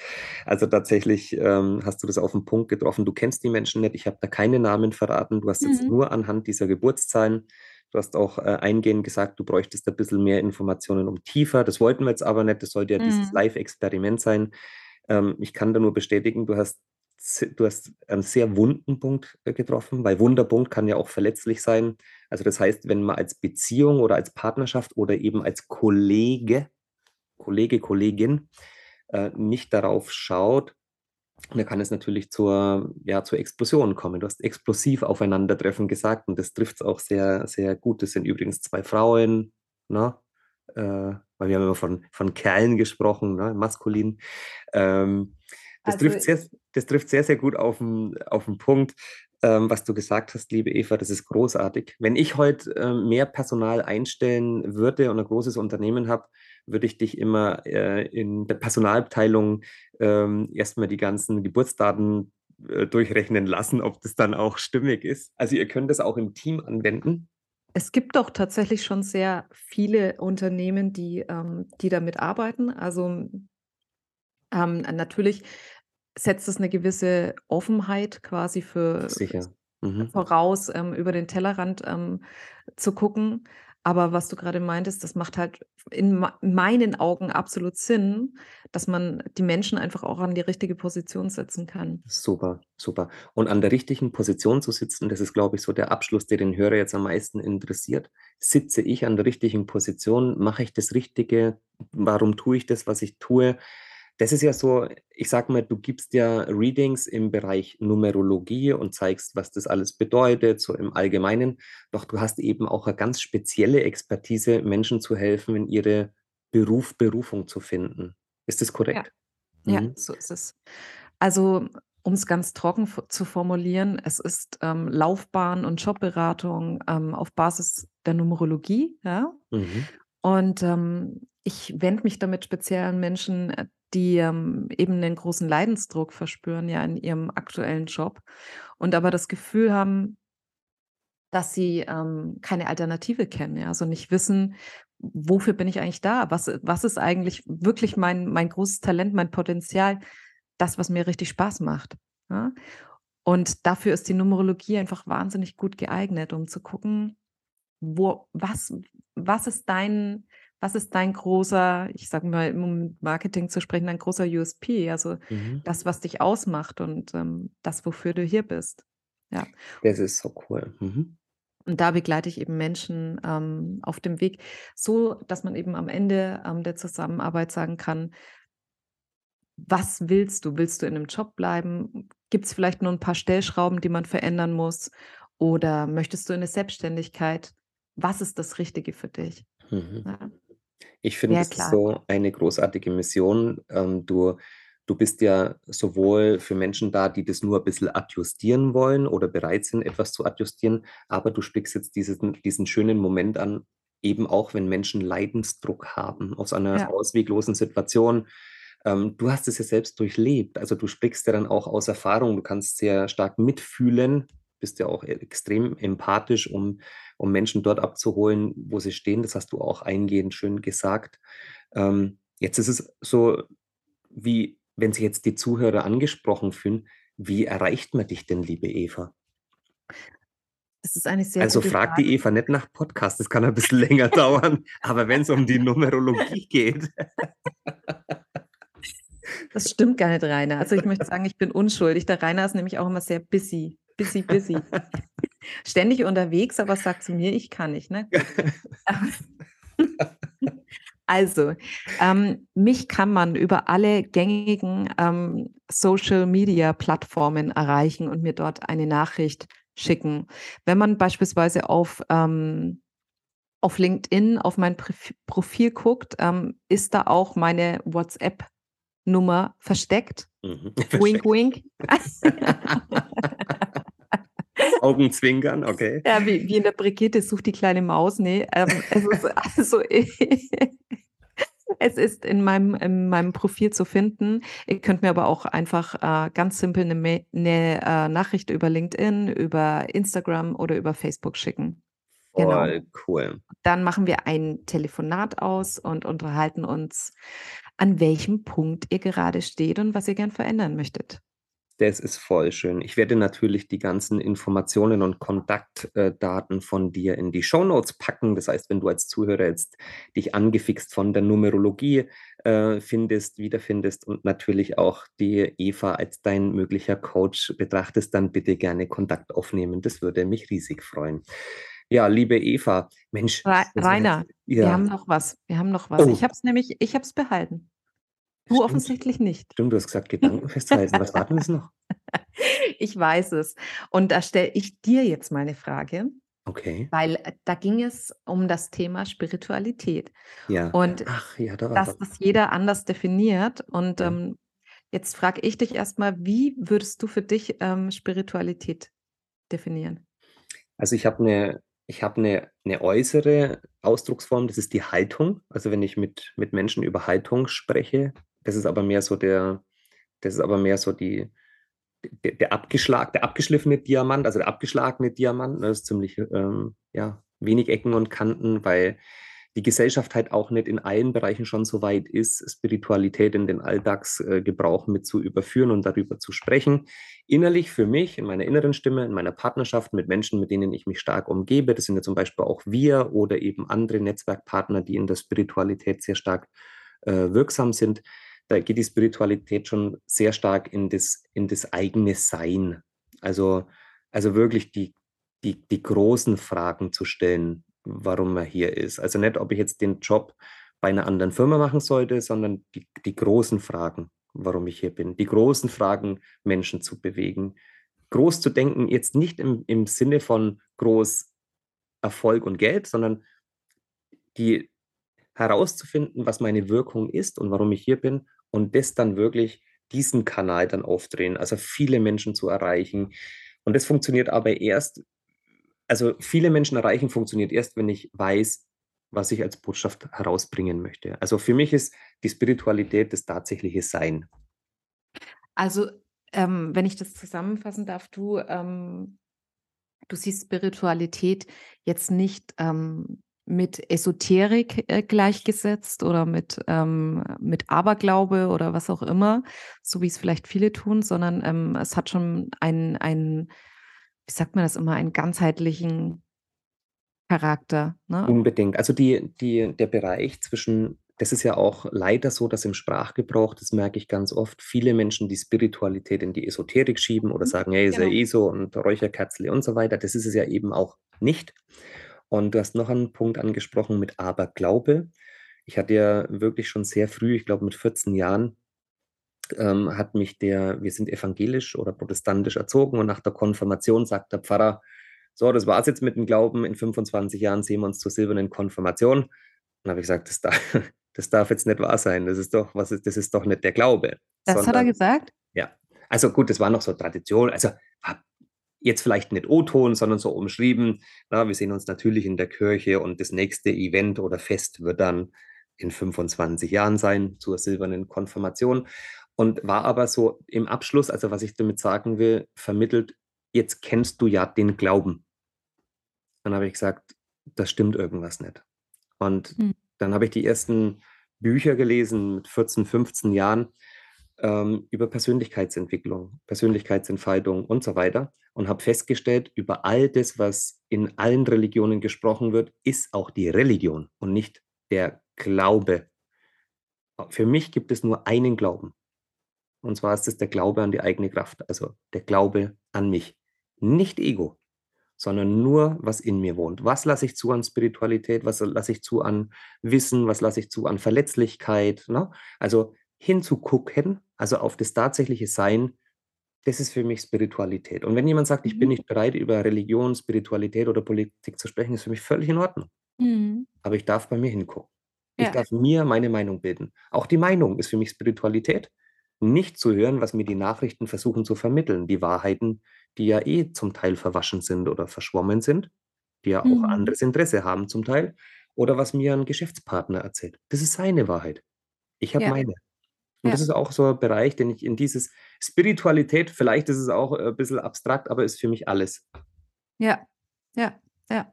Also tatsächlich ähm, hast du das auf den Punkt getroffen. Du kennst die Menschen nicht. Ich habe da keine Namen verraten. Du hast jetzt mhm. nur anhand dieser Geburtszahlen Du hast auch äh, eingehend gesagt, du bräuchtest ein bisschen mehr Informationen um tiefer. Das wollten wir jetzt aber nicht. Das sollte ja mhm. dieses Live-Experiment sein. Ähm, ich kann da nur bestätigen, du hast, du hast einen sehr wunden Punkt äh, getroffen, weil Wunderpunkt kann ja auch verletzlich sein. Also das heißt, wenn man als Beziehung oder als Partnerschaft oder eben als Kollege, Kollege, Kollegin äh, nicht darauf schaut, und da kann es natürlich zur, ja, zur Explosion kommen. Du hast explosiv aufeinandertreffen gesagt und das trifft es auch sehr, sehr gut. Das sind übrigens zwei Frauen, ne? Äh, weil wir haben immer von, von Kerlen gesprochen, ne? maskulin. Ähm, das, also, trifft sehr, das trifft sehr, sehr gut auf den, auf den Punkt, ähm, was du gesagt hast, liebe Eva. Das ist großartig. Wenn ich heute äh, mehr Personal einstellen würde und ein großes Unternehmen habe, würde ich dich immer äh, in der Personalabteilung ähm, erstmal die ganzen Geburtsdaten äh, durchrechnen lassen, ob das dann auch stimmig ist. Also ihr könnt das auch im Team anwenden. Es gibt doch tatsächlich schon sehr viele Unternehmen, die, ähm, die damit arbeiten. Also ähm, natürlich setzt es eine gewisse Offenheit quasi für. Mhm. voraus, ähm, über den Tellerrand ähm, zu gucken. Aber was du gerade meintest, das macht halt in meinen Augen absolut Sinn, dass man die Menschen einfach auch an die richtige Position setzen kann. Super, super. Und an der richtigen Position zu sitzen, das ist, glaube ich, so der Abschluss, der den Hörer jetzt am meisten interessiert. Sitze ich an der richtigen Position? Mache ich das Richtige? Warum tue ich das, was ich tue? Das ist ja so, ich sag mal, du gibst ja Readings im Bereich Numerologie und zeigst, was das alles bedeutet, so im Allgemeinen. Doch du hast eben auch eine ganz spezielle Expertise, Menschen zu helfen, in ihre Beruf, Berufung zu finden. Ist das korrekt? Ja, mhm. ja so ist es. Also, um es ganz trocken zu formulieren, es ist ähm, Laufbahn- und Jobberatung ähm, auf Basis der Numerologie. Ja? Mhm. Und ähm, ich wende mich damit speziell an Menschen, äh, die ähm, eben einen großen Leidensdruck verspüren, ja, in ihrem aktuellen Job und aber das Gefühl haben, dass sie ähm, keine Alternative kennen, ja, also nicht wissen, wofür bin ich eigentlich da? Was, was ist eigentlich wirklich mein, mein großes Talent, mein Potenzial, das, was mir richtig Spaß macht? Ja? Und dafür ist die Numerologie einfach wahnsinnig gut geeignet, um zu gucken, wo, was, was ist dein, was ist dein großer, ich sage mal, um Marketing zu sprechen, dein großer USP, also mhm. das, was dich ausmacht und ähm, das, wofür du hier bist. Ja. Das ist so cool. Mhm. Und da begleite ich eben Menschen ähm, auf dem Weg, so dass man eben am Ende ähm, der Zusammenarbeit sagen kann, was willst du? Willst du in einem Job bleiben? Gibt es vielleicht nur ein paar Stellschrauben, die man verändern muss? Oder möchtest du in eine Selbstständigkeit? Was ist das Richtige für dich? Mhm. Ja. Ich finde, Ja, das ist so eine großartige Mission. Ähm, du du bist ja sowohl für Menschen da, die das nur ein bisschen adjustieren wollen oder bereit sind, etwas zu adjustieren, aber du sprichst jetzt diesen diesen schönen Moment an, eben auch wenn Menschen Leidensdruck haben aus einer Ja. ausweglosen Situation. Ähm, du hast es ja selbst durchlebt. Also, du sprichst ja dann auch aus Erfahrung. Du kannst sehr stark mitfühlen, bist ja auch extrem empathisch, um um Menschen dort abzuholen, wo sie stehen. Das hast du auch eingehend schön gesagt. Ähm, jetzt ist es so, wie wenn sich jetzt die Zuhörer angesprochen fühlen, wie erreicht man dich denn, liebe Eva? Das ist eine sehr Also frag die Eva nicht nach Podcast, das kann ein bisschen länger dauern, aber wenn es um die Numerologie geht. Das stimmt gar nicht, Rainer. Also ich möchte sagen, ich bin unschuldig. Der Rainer ist nämlich auch immer sehr busy busy, busy. Ständig unterwegs, aber sagt zu mir, ich kann nicht. Ne? also, ähm, mich kann man über alle gängigen ähm, Social-Media-Plattformen erreichen und mir dort eine Nachricht schicken. Wenn man beispielsweise auf ähm, auf LinkedIn auf mein Profil guckt, ähm, ist da auch meine WhatsApp-Nummer versteckt. Mhm. Wink, wink. Augenzwinkern, okay. Ja, wie, wie in der Brigitte sucht die kleine Maus. Nee, ähm, es ist also, Es ist in meinem in meinem Profil zu finden. Ihr könnt mir aber auch einfach, äh, ganz simpel 'ne Mai 'ne, äh, Nachricht über LinkedIn, über Instagram oder über Facebook schicken. Genau. Voll cool. Dann machen wir ein Telefonat aus und unterhalten uns, an welchem Punkt ihr gerade steht und was ihr gern verändern möchtet. Das ist voll schön. Ich werde natürlich die ganzen Informationen und Kontaktdaten von dir in die Shownotes packen. Das heißt, wenn du als Zuhörer jetzt dich angefixt von der Numerologie äh, findest, wiederfindest und natürlich auch die Eva als dein möglicher Coach betrachtest, dann bitte gerne Kontakt aufnehmen. Das würde mich riesig freuen. Ja, liebe Eva, Mensch. Rainer, ja. wir haben noch was. Wir haben noch was. Oh. Ich habe es nämlich ich habe es behalten. Du Stimmt. offensichtlich nicht. Stimmt, du hast gesagt, Gedanken festhalten. Was war denn das noch? Ich weiß es. Und da stelle ich dir jetzt mal 'ne Frage, Okay. weil, äh, da ging es um das Thema Spiritualität Ja. und Ach ja, da dass das jeder anders definiert. Und, Ja. ähm, jetzt frage ich dich erst mal, wie würdest du für dich, ähm, Spiritualität definieren? Also, ich habe 'ne ich habe 'ne 'ne äußere Ausdrucksform, das ist die Haltung. Also, wenn ich mit mit Menschen über Haltung spreche, das ist aber mehr so der das ist aber mehr so die d der abgeschlag der abgeschliffene Diamant, also der abgeschlagene Diamant, ne? Das ist ziemlich, ähm, ja, wenig Ecken und Kanten, weil die Gesellschaft halt auch nicht in allen Bereichen schon so weit ist, Spiritualität in den Alltags äh, Gebrauch mit zu überführen und darüber zu sprechen. Innerlich für mich, in meiner inneren Stimme, in meiner Partnerschaft mit Menschen, mit denen ich mich stark umgebe, das sind ja zum Beispiel auch wir oder eben andere Netzwerkpartner, die in der Spiritualität sehr stark, äh, wirksam sind. Da geht die Spiritualität schon sehr stark in das in das eigene Sein. Also also wirklich die die die großen Fragen zu stellen, warum man hier ist. Also nicht, ob ich jetzt den Job bei 'ner anderen Firma machen sollte, sondern die die großen Fragen, warum ich hier bin. Die großen Fragen, Menschen zu bewegen. Groß zu denken, jetzt nicht im im Sinne von groß Erfolg und Geld, sondern die herauszufinden, was meine Wirkung ist und warum ich hier bin und das dann wirklich diesen Kanal dann aufdrehen, also viele Menschen zu erreichen. Und das funktioniert aber erst also viele Menschen erreichen funktioniert erst, wenn ich weiß, was ich als Botschaft herausbringen möchte. Also für mich ist die Spiritualität das tatsächliche Sein. Also, ähm, wenn ich das zusammenfassen darf, du, ähm du siehst Spiritualität jetzt nicht, ähm, mit Esoterik, äh, gleichgesetzt oder mit, ähm mit Aberglaube oder was auch immer, so wie es vielleicht viele tun, sondern, ähm, es hat schon einen einen, wie sagt man das immer, einen ganzheitlichen Charakter, ne? Unbedingt. Also die die der Bereich zwischen das ist ja auch leider so, dass im Sprachgebrauch, das merke ich ganz oft, viele Menschen die Spiritualität in die Esoterik schieben oder Mhm, sagen: „Hey, ist ja genau. eh so und Räucherkerzle“ und so weiter. Das ist es ja eben auch nicht. Und du hast noch einen Punkt angesprochen mit Aberglaube. Ich hatte ja wirklich schon sehr früh, ich glaube mit 14 Jahren, ähm, hat mich der wir sind evangelisch oder protestantisch erzogen und nach der Konfirmation sagt der Pfarrer: „So, das war's jetzt mit dem Glauben. In 25 Jahren sehen wir uns zur silbernen Konfirmation.“ Dann habe ich gesagt: „Das da das darf jetzt nicht wahr sein. Das ist doch was ist das ist doch nicht der Glaube.“ Das hat er Sondern gesagt? ja. Also gut, das war noch so Tradition. Also, war jetzt vielleicht nicht O-Ton, sondern so umschrieben, ne: „Wir sehen uns natürlich in der Kirche und das nächste Event oder Fest wird dann in 25 Jahren sein zur silbernen Konfirmation.“ Und war aber so im Abschluss also was ich damit sagen will, vermittelt: „Jetzt kennst du ja den Glauben.“ Dann habe ich gesagt: „Da stimmt irgendwas nicht.“ Und Mhm. dann habe ich die ersten Bücher gelesen mit 14, 15 Jahren, ähm, über Persönlichkeitsentwicklung, Persönlichkeitsentfaltung und so weiter und habe festgestellt, über all das, was in allen Religionen gesprochen wird, ist auch die Religion und nicht der Glaube. Für mich gibt es nur einen Glauben. Und zwar ist es der Glaube an die eigene Kraft, also der Glaube an mich. Nicht Ego, sondern nur, was in mir wohnt. Was lasse ich zu an Spiritualität? Was lasse ich zu an Wissen? Was lasse ich zu an Verletzlichkeit, ne? Also, hinzugucken, also auf das tatsächliche Sein, das ist für mich Spiritualität. Und wenn jemand sagt: „Ich bin Mhm. nicht bereit, über Religion, Spiritualität oder Politik zu sprechen“, ist für mich völlig in Ordnung. Mhm. Aber ich darf bei mir hingucken. Ich Ja. darf mir meine Meinung bilden. Auch die Meinung ist für mich Spiritualität. Nicht zu hören, was mir die Nachrichten versuchen zu vermitteln, die Wahrheiten, die ja eh zum Teil verwaschen sind oder verschwommen sind, die ja auch Mhm. anderes Interesse haben zum Teil oder was mir 'n Geschäftspartner erzählt. Das ist seine Wahrheit. Ich habe Ja. meine. Und das Ja. ist auch so ein Bereich, den ich in dieses Spiritualität, vielleicht ist es auch ein bisschen abstrakt, aber ist für mich alles. Ja, ja, ja.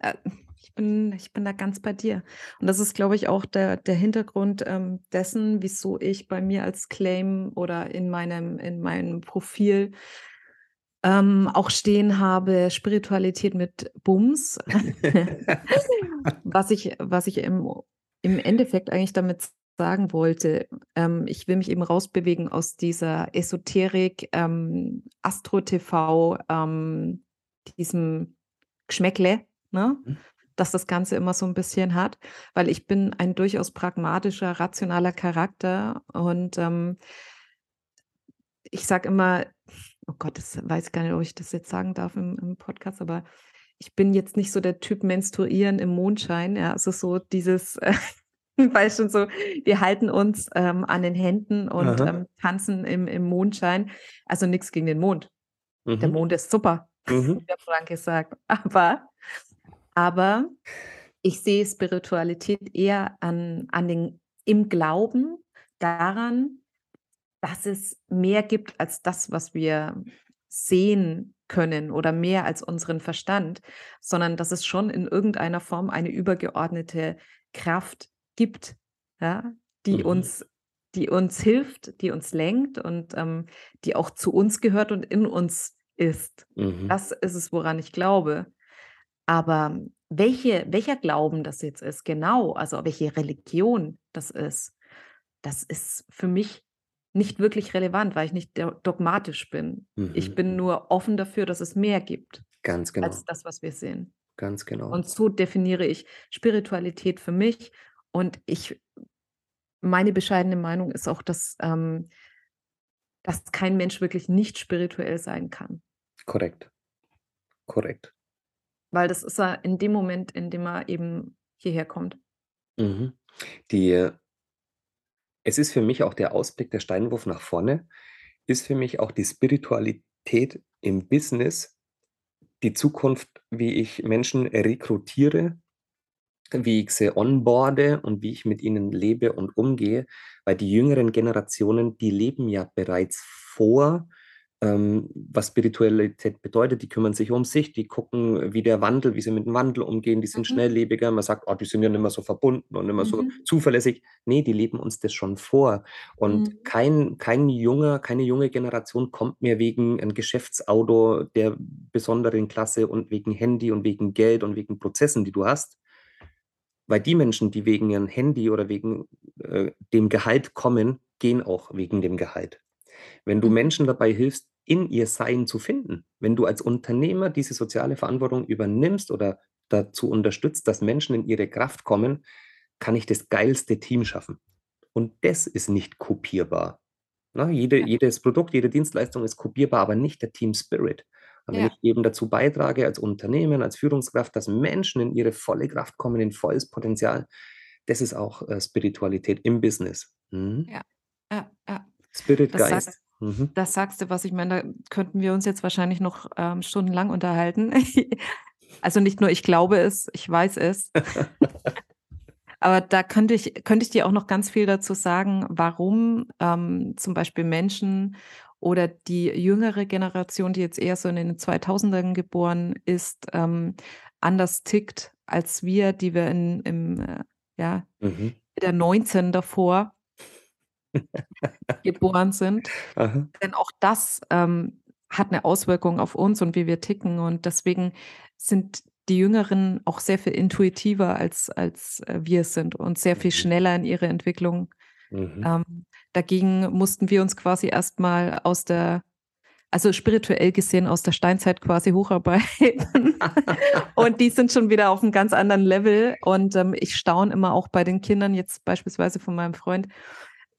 Äh, ich bin ich bin da ganz bei dir. Und das ist, glaube ich, auch der der Hintergrund, ähm, dessen, wieso ich bei mir als Claim oder in meinem in meinem Profil, ähm, auch stehen habe: „Spiritualität mit Bums.“ Was ich was ich im im Endeffekt eigentlich damit sagen wollte, ähm, ich will mich eben rausbewegen aus dieser Esoterik, ähm, Astro TV, ähm, diesem Geschmäckle, ne, Mhm. das das Ganze immer so 'n bisschen hat, weil ich bin ein durchaus pragmatischer, rationaler Charakter und, ähm ich sage immer oh Gott, das weiß ich gar nicht, ob ich das jetzt sagen darf im im Podcast, aber ich bin jetzt nicht so der Typ Menstruieren im Mondschein, ja? Also, so dieses, weißt schon so, wir halten uns, ähm, an den Händen und, ähm, tanzen im im Mondschein. Also, nix gegen den Mond. Der Mhm. Mond ist super, Mhm. wie der Franke sagt. Aber aber ich sehe Spiritualität eher an an den im Glauben daran, dass es mehr gibt als das, was wir sehen können oder mehr als unseren Verstand, sondern dass es schon in irgendeiner Form eine übergeordnete Kraft gibt, ja, die Mhm. uns die uns hilft, die uns lenkt und, ähm, die auch zu uns gehört und in uns ist. Mhm. Das ist es, woran ich glaube. Aber welche welcher Glauben das jetzt ist, genau, also welche Religion das ist, das ist für mich nicht wirklich relevant, weil ich nicht do dogmatisch bin. Ich Mhm. bin nur offen dafür, dass es mehr gibt Ganz genau. als das, was wir sehen. Ganz genau. Und so definiere ich Spiritualität für mich und ich meine bescheidene Meinung ist auch, dass, ähm dass kein Mensch wirklich nicht spirituell sein kann. Korrekt. Korrekt. Weil das ist er in dem Moment, in dem er eben hierher kommt. Mhm. Die es ist für mich auch der Ausblick, der Steinwurf nach vorne, ist für mich auch die Spiritualität im Business, die Zukunft, wie ich Menschen rekrutiere, wie ich sie onboarde und wie ich mit ihnen lebe und umgehe, weil die jüngeren Generationen, die leben ja bereits vor, ähm, was Spiritualität bedeutet. Die kümmern sich um sich, die gucken, wie der Wandel wie sie mit dem Wandel umgehen, die sind Mhm. schnelllebiger. Man sagt: „Oh, die sind ja nicht mehr so verbunden und nicht mehr so Mhm. zuverlässig.“ Ne, die leben uns das schon vor. Und Mhm. kein kein junger keine junge Generation kommt mehr wegen 'n Geschäftsauto der besonderen Klasse und wegen Handy und wegen Geld und wegen Prozessen, die du hast. Weil die Menschen, die wegen ihrem Handy oder wegen, äh, dem Gehalt kommen, gehen auch wegen dem Gehalt. Wenn du Mhm. Menschen dabei hilfst, in ihr Sein zu finden, wenn du als Unternehmer diese soziale Verantwortung übernimmst oder dazu unterstützt, dass Menschen in ihre Kraft kommen, kann ich das geilste Team schaffen. Und das ist nicht kopierbar. Ne, jede Ja. jedes Produkt, jede Dienstleistung ist kopierbar, aber nicht der Team Spirit. Wenn Ja. ich eben dazu beitrage als Unternehmen, als Führungskraft, dass Menschen in ihre volle Kraft kommen, in volles Potenzial, das ist auch, äh, Spiritualität im Business. Mhm. Ja, ja, ja. Spirit, Das Mhm. das sagst du was, ich meine, da könnten wir uns jetzt wahrscheinlich noch, ähm, stundenlang unterhalten. Also, nicht nur ich glaube es, ich weiß es. Aber da könnte ich könnte ich dir auch noch ganz viel dazu sagen, warum, ähm, zum Beispiel Menschen oder die jüngere Generation, die jetzt eher so in den 2000ern geboren ist, ähm, anders tickt als wir, die wir in im, äh, ja, Mhm. der 19 davor geboren sind. Aha. Denn auch das, ähm, hat 'ne Auswirkung auf uns und wie wir ticken. Und deswegen sind die Jüngeren auch sehr viel intuitiver als als, äh, wir sind und sehr viel Mhm. schneller in ihrer Entwicklung. Mhm. Ähm, dagegen mussten wir uns quasi erst mal aus der also, spirituell gesehen aus der Steinzeit quasi hocharbeiten. Und die sind schon wieder auf 'nem ganz anderen Level. Und, ähm, ich staune immer auch bei den Kindern jetzt beispielsweise von meinem Freund,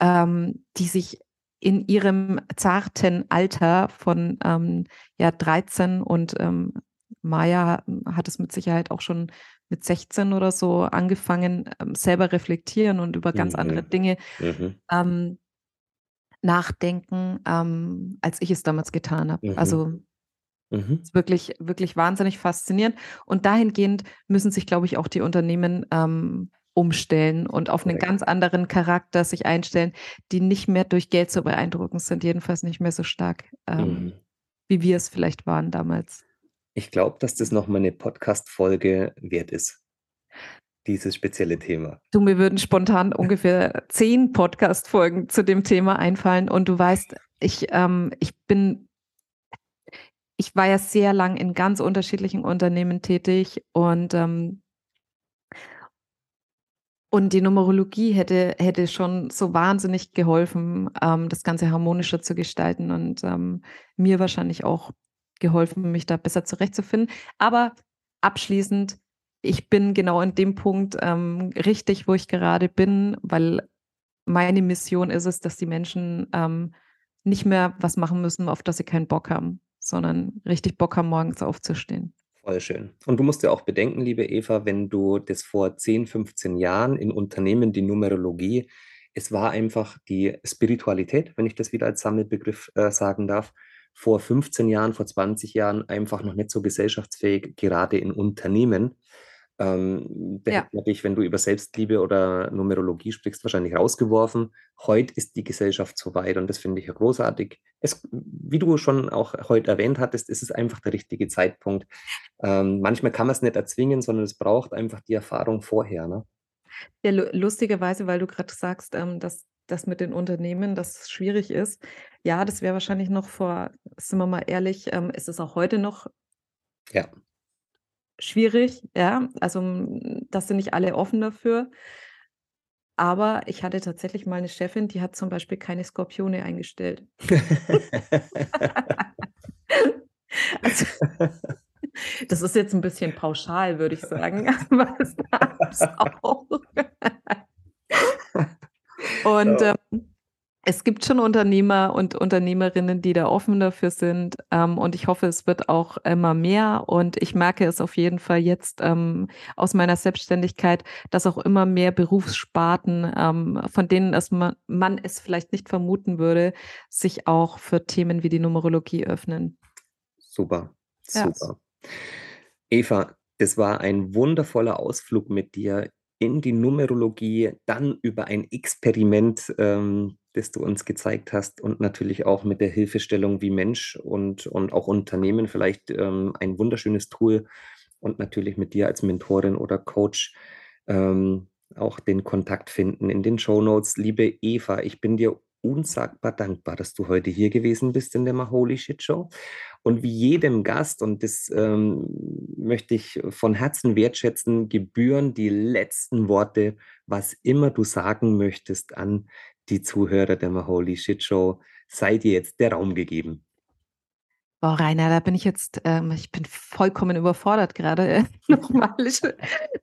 ähm, die sich in ihrem zarten Alter von, ähm, ja, 13 und, ähm, Maya hat es mit Sicherheit auch schon mit 16 oder so angefangen, ähm, selber reflektieren und über ganz andere Mhm. Dinge, Mhm. Nachdenken, ähm, als ich es damals getan habe. Mhm. Also Mhm. ist wirklich wirklich wahnsinnig faszinierend. Und dahingehend müssen sich, glaube ich, auch die Unternehmen, ähm, umstellen und auf einen ganz anderen Charakter sich einstellen, die nicht mehr durch Geld zu beeindrucken sind, jedenfalls nicht mehr so stark, ähm, mhm. wie wir es vielleicht waren damals. Ich glaube, dass das nochmal eine Podcast-Folge wert ist. Dieses spezielle Thema. Du, mir würden spontan ungefähr zehn Podcast-Folgen zu dem Thema einfallen. Und du weißt, ich, ähm, ich bin, ich war ja sehr lang in ganz unterschiedlichen Unternehmen tätig und ähm, und die Numerologie hätte, hätte schon so wahnsinnig geholfen, ähm, das Ganze harmonischer zu gestalten und ähm, mir wahrscheinlich auch geholfen, mich da besser zurechtzufinden. Aber abschließend, ich bin genau in dem Punkt ähm, richtig, wo ich gerade bin, weil meine Mission ist es, dass die Menschen ähm, nicht mehr was machen müssen, auf das sie keinen Bock haben, sondern richtig Bock haben, morgens aufzustehen. Voll schön. Und du musst ja auch bedenken, liebe Eva, wenn du das vor 10, 15 Jahren in Unternehmen, die Numerologie, es war einfach die Spiritualität, wenn ich das wieder als Sammelbegriff äh, sagen darf, vor 15 Jahren, vor 20 Jahren einfach noch nicht so gesellschaftsfähig, gerade in Unternehmen. Ähm, der ja. hätte natürlich, wenn du über Selbstliebe oder Numerologie sprichst, wahrscheinlich rausgeworfen. Heute ist die Gesellschaft so weit und das finde ich großartig. Es, wie du schon auch heute erwähnt hattest, ist es einfach der richtige Zeitpunkt. Ähm, manchmal kann man es nicht erzwingen, sondern es braucht einfach die Erfahrung vorher. Ne? Ja, lustigerweise, weil du gerade sagst, ähm, dass das mit den Unternehmen, das schwierig ist. Ja, das wäre wahrscheinlich noch vor, sind wir mal ehrlich, ähm, ist es auch heute noch ja schwierig, ja. Also, das sind nicht alle offen dafür. Aber ich hatte tatsächlich mal eine Chefin, die hat zum Beispiel keine Skorpione eingestellt. also, das ist jetzt ein bisschen pauschal, würde ich sagen, aber es auch. Und, ähm es gibt schon Unternehmer und Unternehmerinnen, die da offen dafür sind. Ähm, und ich hoffe, es wird auch immer mehr. Und ich merke es auf jeden Fall jetzt ähm, aus meiner Selbstständigkeit, dass auch immer mehr Berufssparten, ähm, von denen es man, man, es vielleicht nicht vermuten würde, sich auch für Themen wie die Numerologie öffnen. Super, super. Ja. Eva, das war ein wundervoller Ausflug mit dir in die Numerologie, dann über ein Experiment, ähm, das du uns gezeigt hast und natürlich auch mit der Hilfestellung wie Mensch und, und auch Unternehmen vielleicht ähm, ein wunderschönes Tool und natürlich mit dir als Mentorin oder Coach ähm, auch den Kontakt finden in den Show Notes. Liebe Eva, ich bin dir unsagbar dankbar, dass du heute hier gewesen bist in der Maholi Shit Show. Und wie jedem Gast, und das ähm, möchte ich von Herzen wertschätzen, gebühren die letzten Worte, was immer du sagen möchtest, an die Zuhörer der Maholi Shit Show. Sei dir jetzt der Raum gegeben. Boah, Rainer, da bin ich jetzt, ähm, ich bin vollkommen überfordert gerade. nochmal,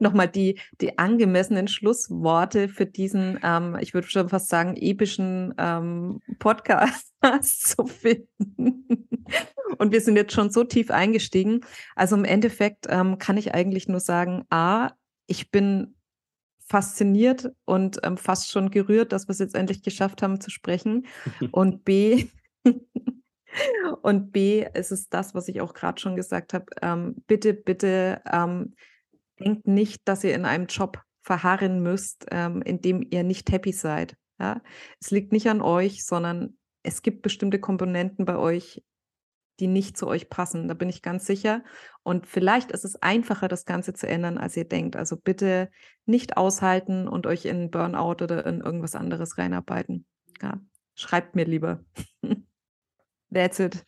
nochmal die, die angemessenen Schlussworte für diesen, ähm, ich würde schon fast sagen, epischen ähm, Podcast zu finden. Und wir sind jetzt schon so tief eingestiegen. Also im Endeffekt ähm, kann ich eigentlich nur sagen, A, ich bin fasziniert und ähm, fast schon gerührt, dass wir es jetzt endlich geschafft haben zu sprechen. Und B, und B, ist es das, was ich auch gerade schon gesagt habe. Ähm, bitte, bitte ähm, denkt nicht, dass ihr in einem Job verharren müsst, ähm, in dem ihr nicht happy seid. Ja? Es liegt nicht an euch, sondern es gibt bestimmte Komponenten bei euch, die nicht zu euch passen. Da bin ich ganz sicher. Und vielleicht ist es einfacher, das Ganze zu ändern, als ihr denkt. Also bitte nicht aushalten und euch in Burnout oder in irgendwas anderes reinarbeiten. Ja, schreibt mir lieber. That's it.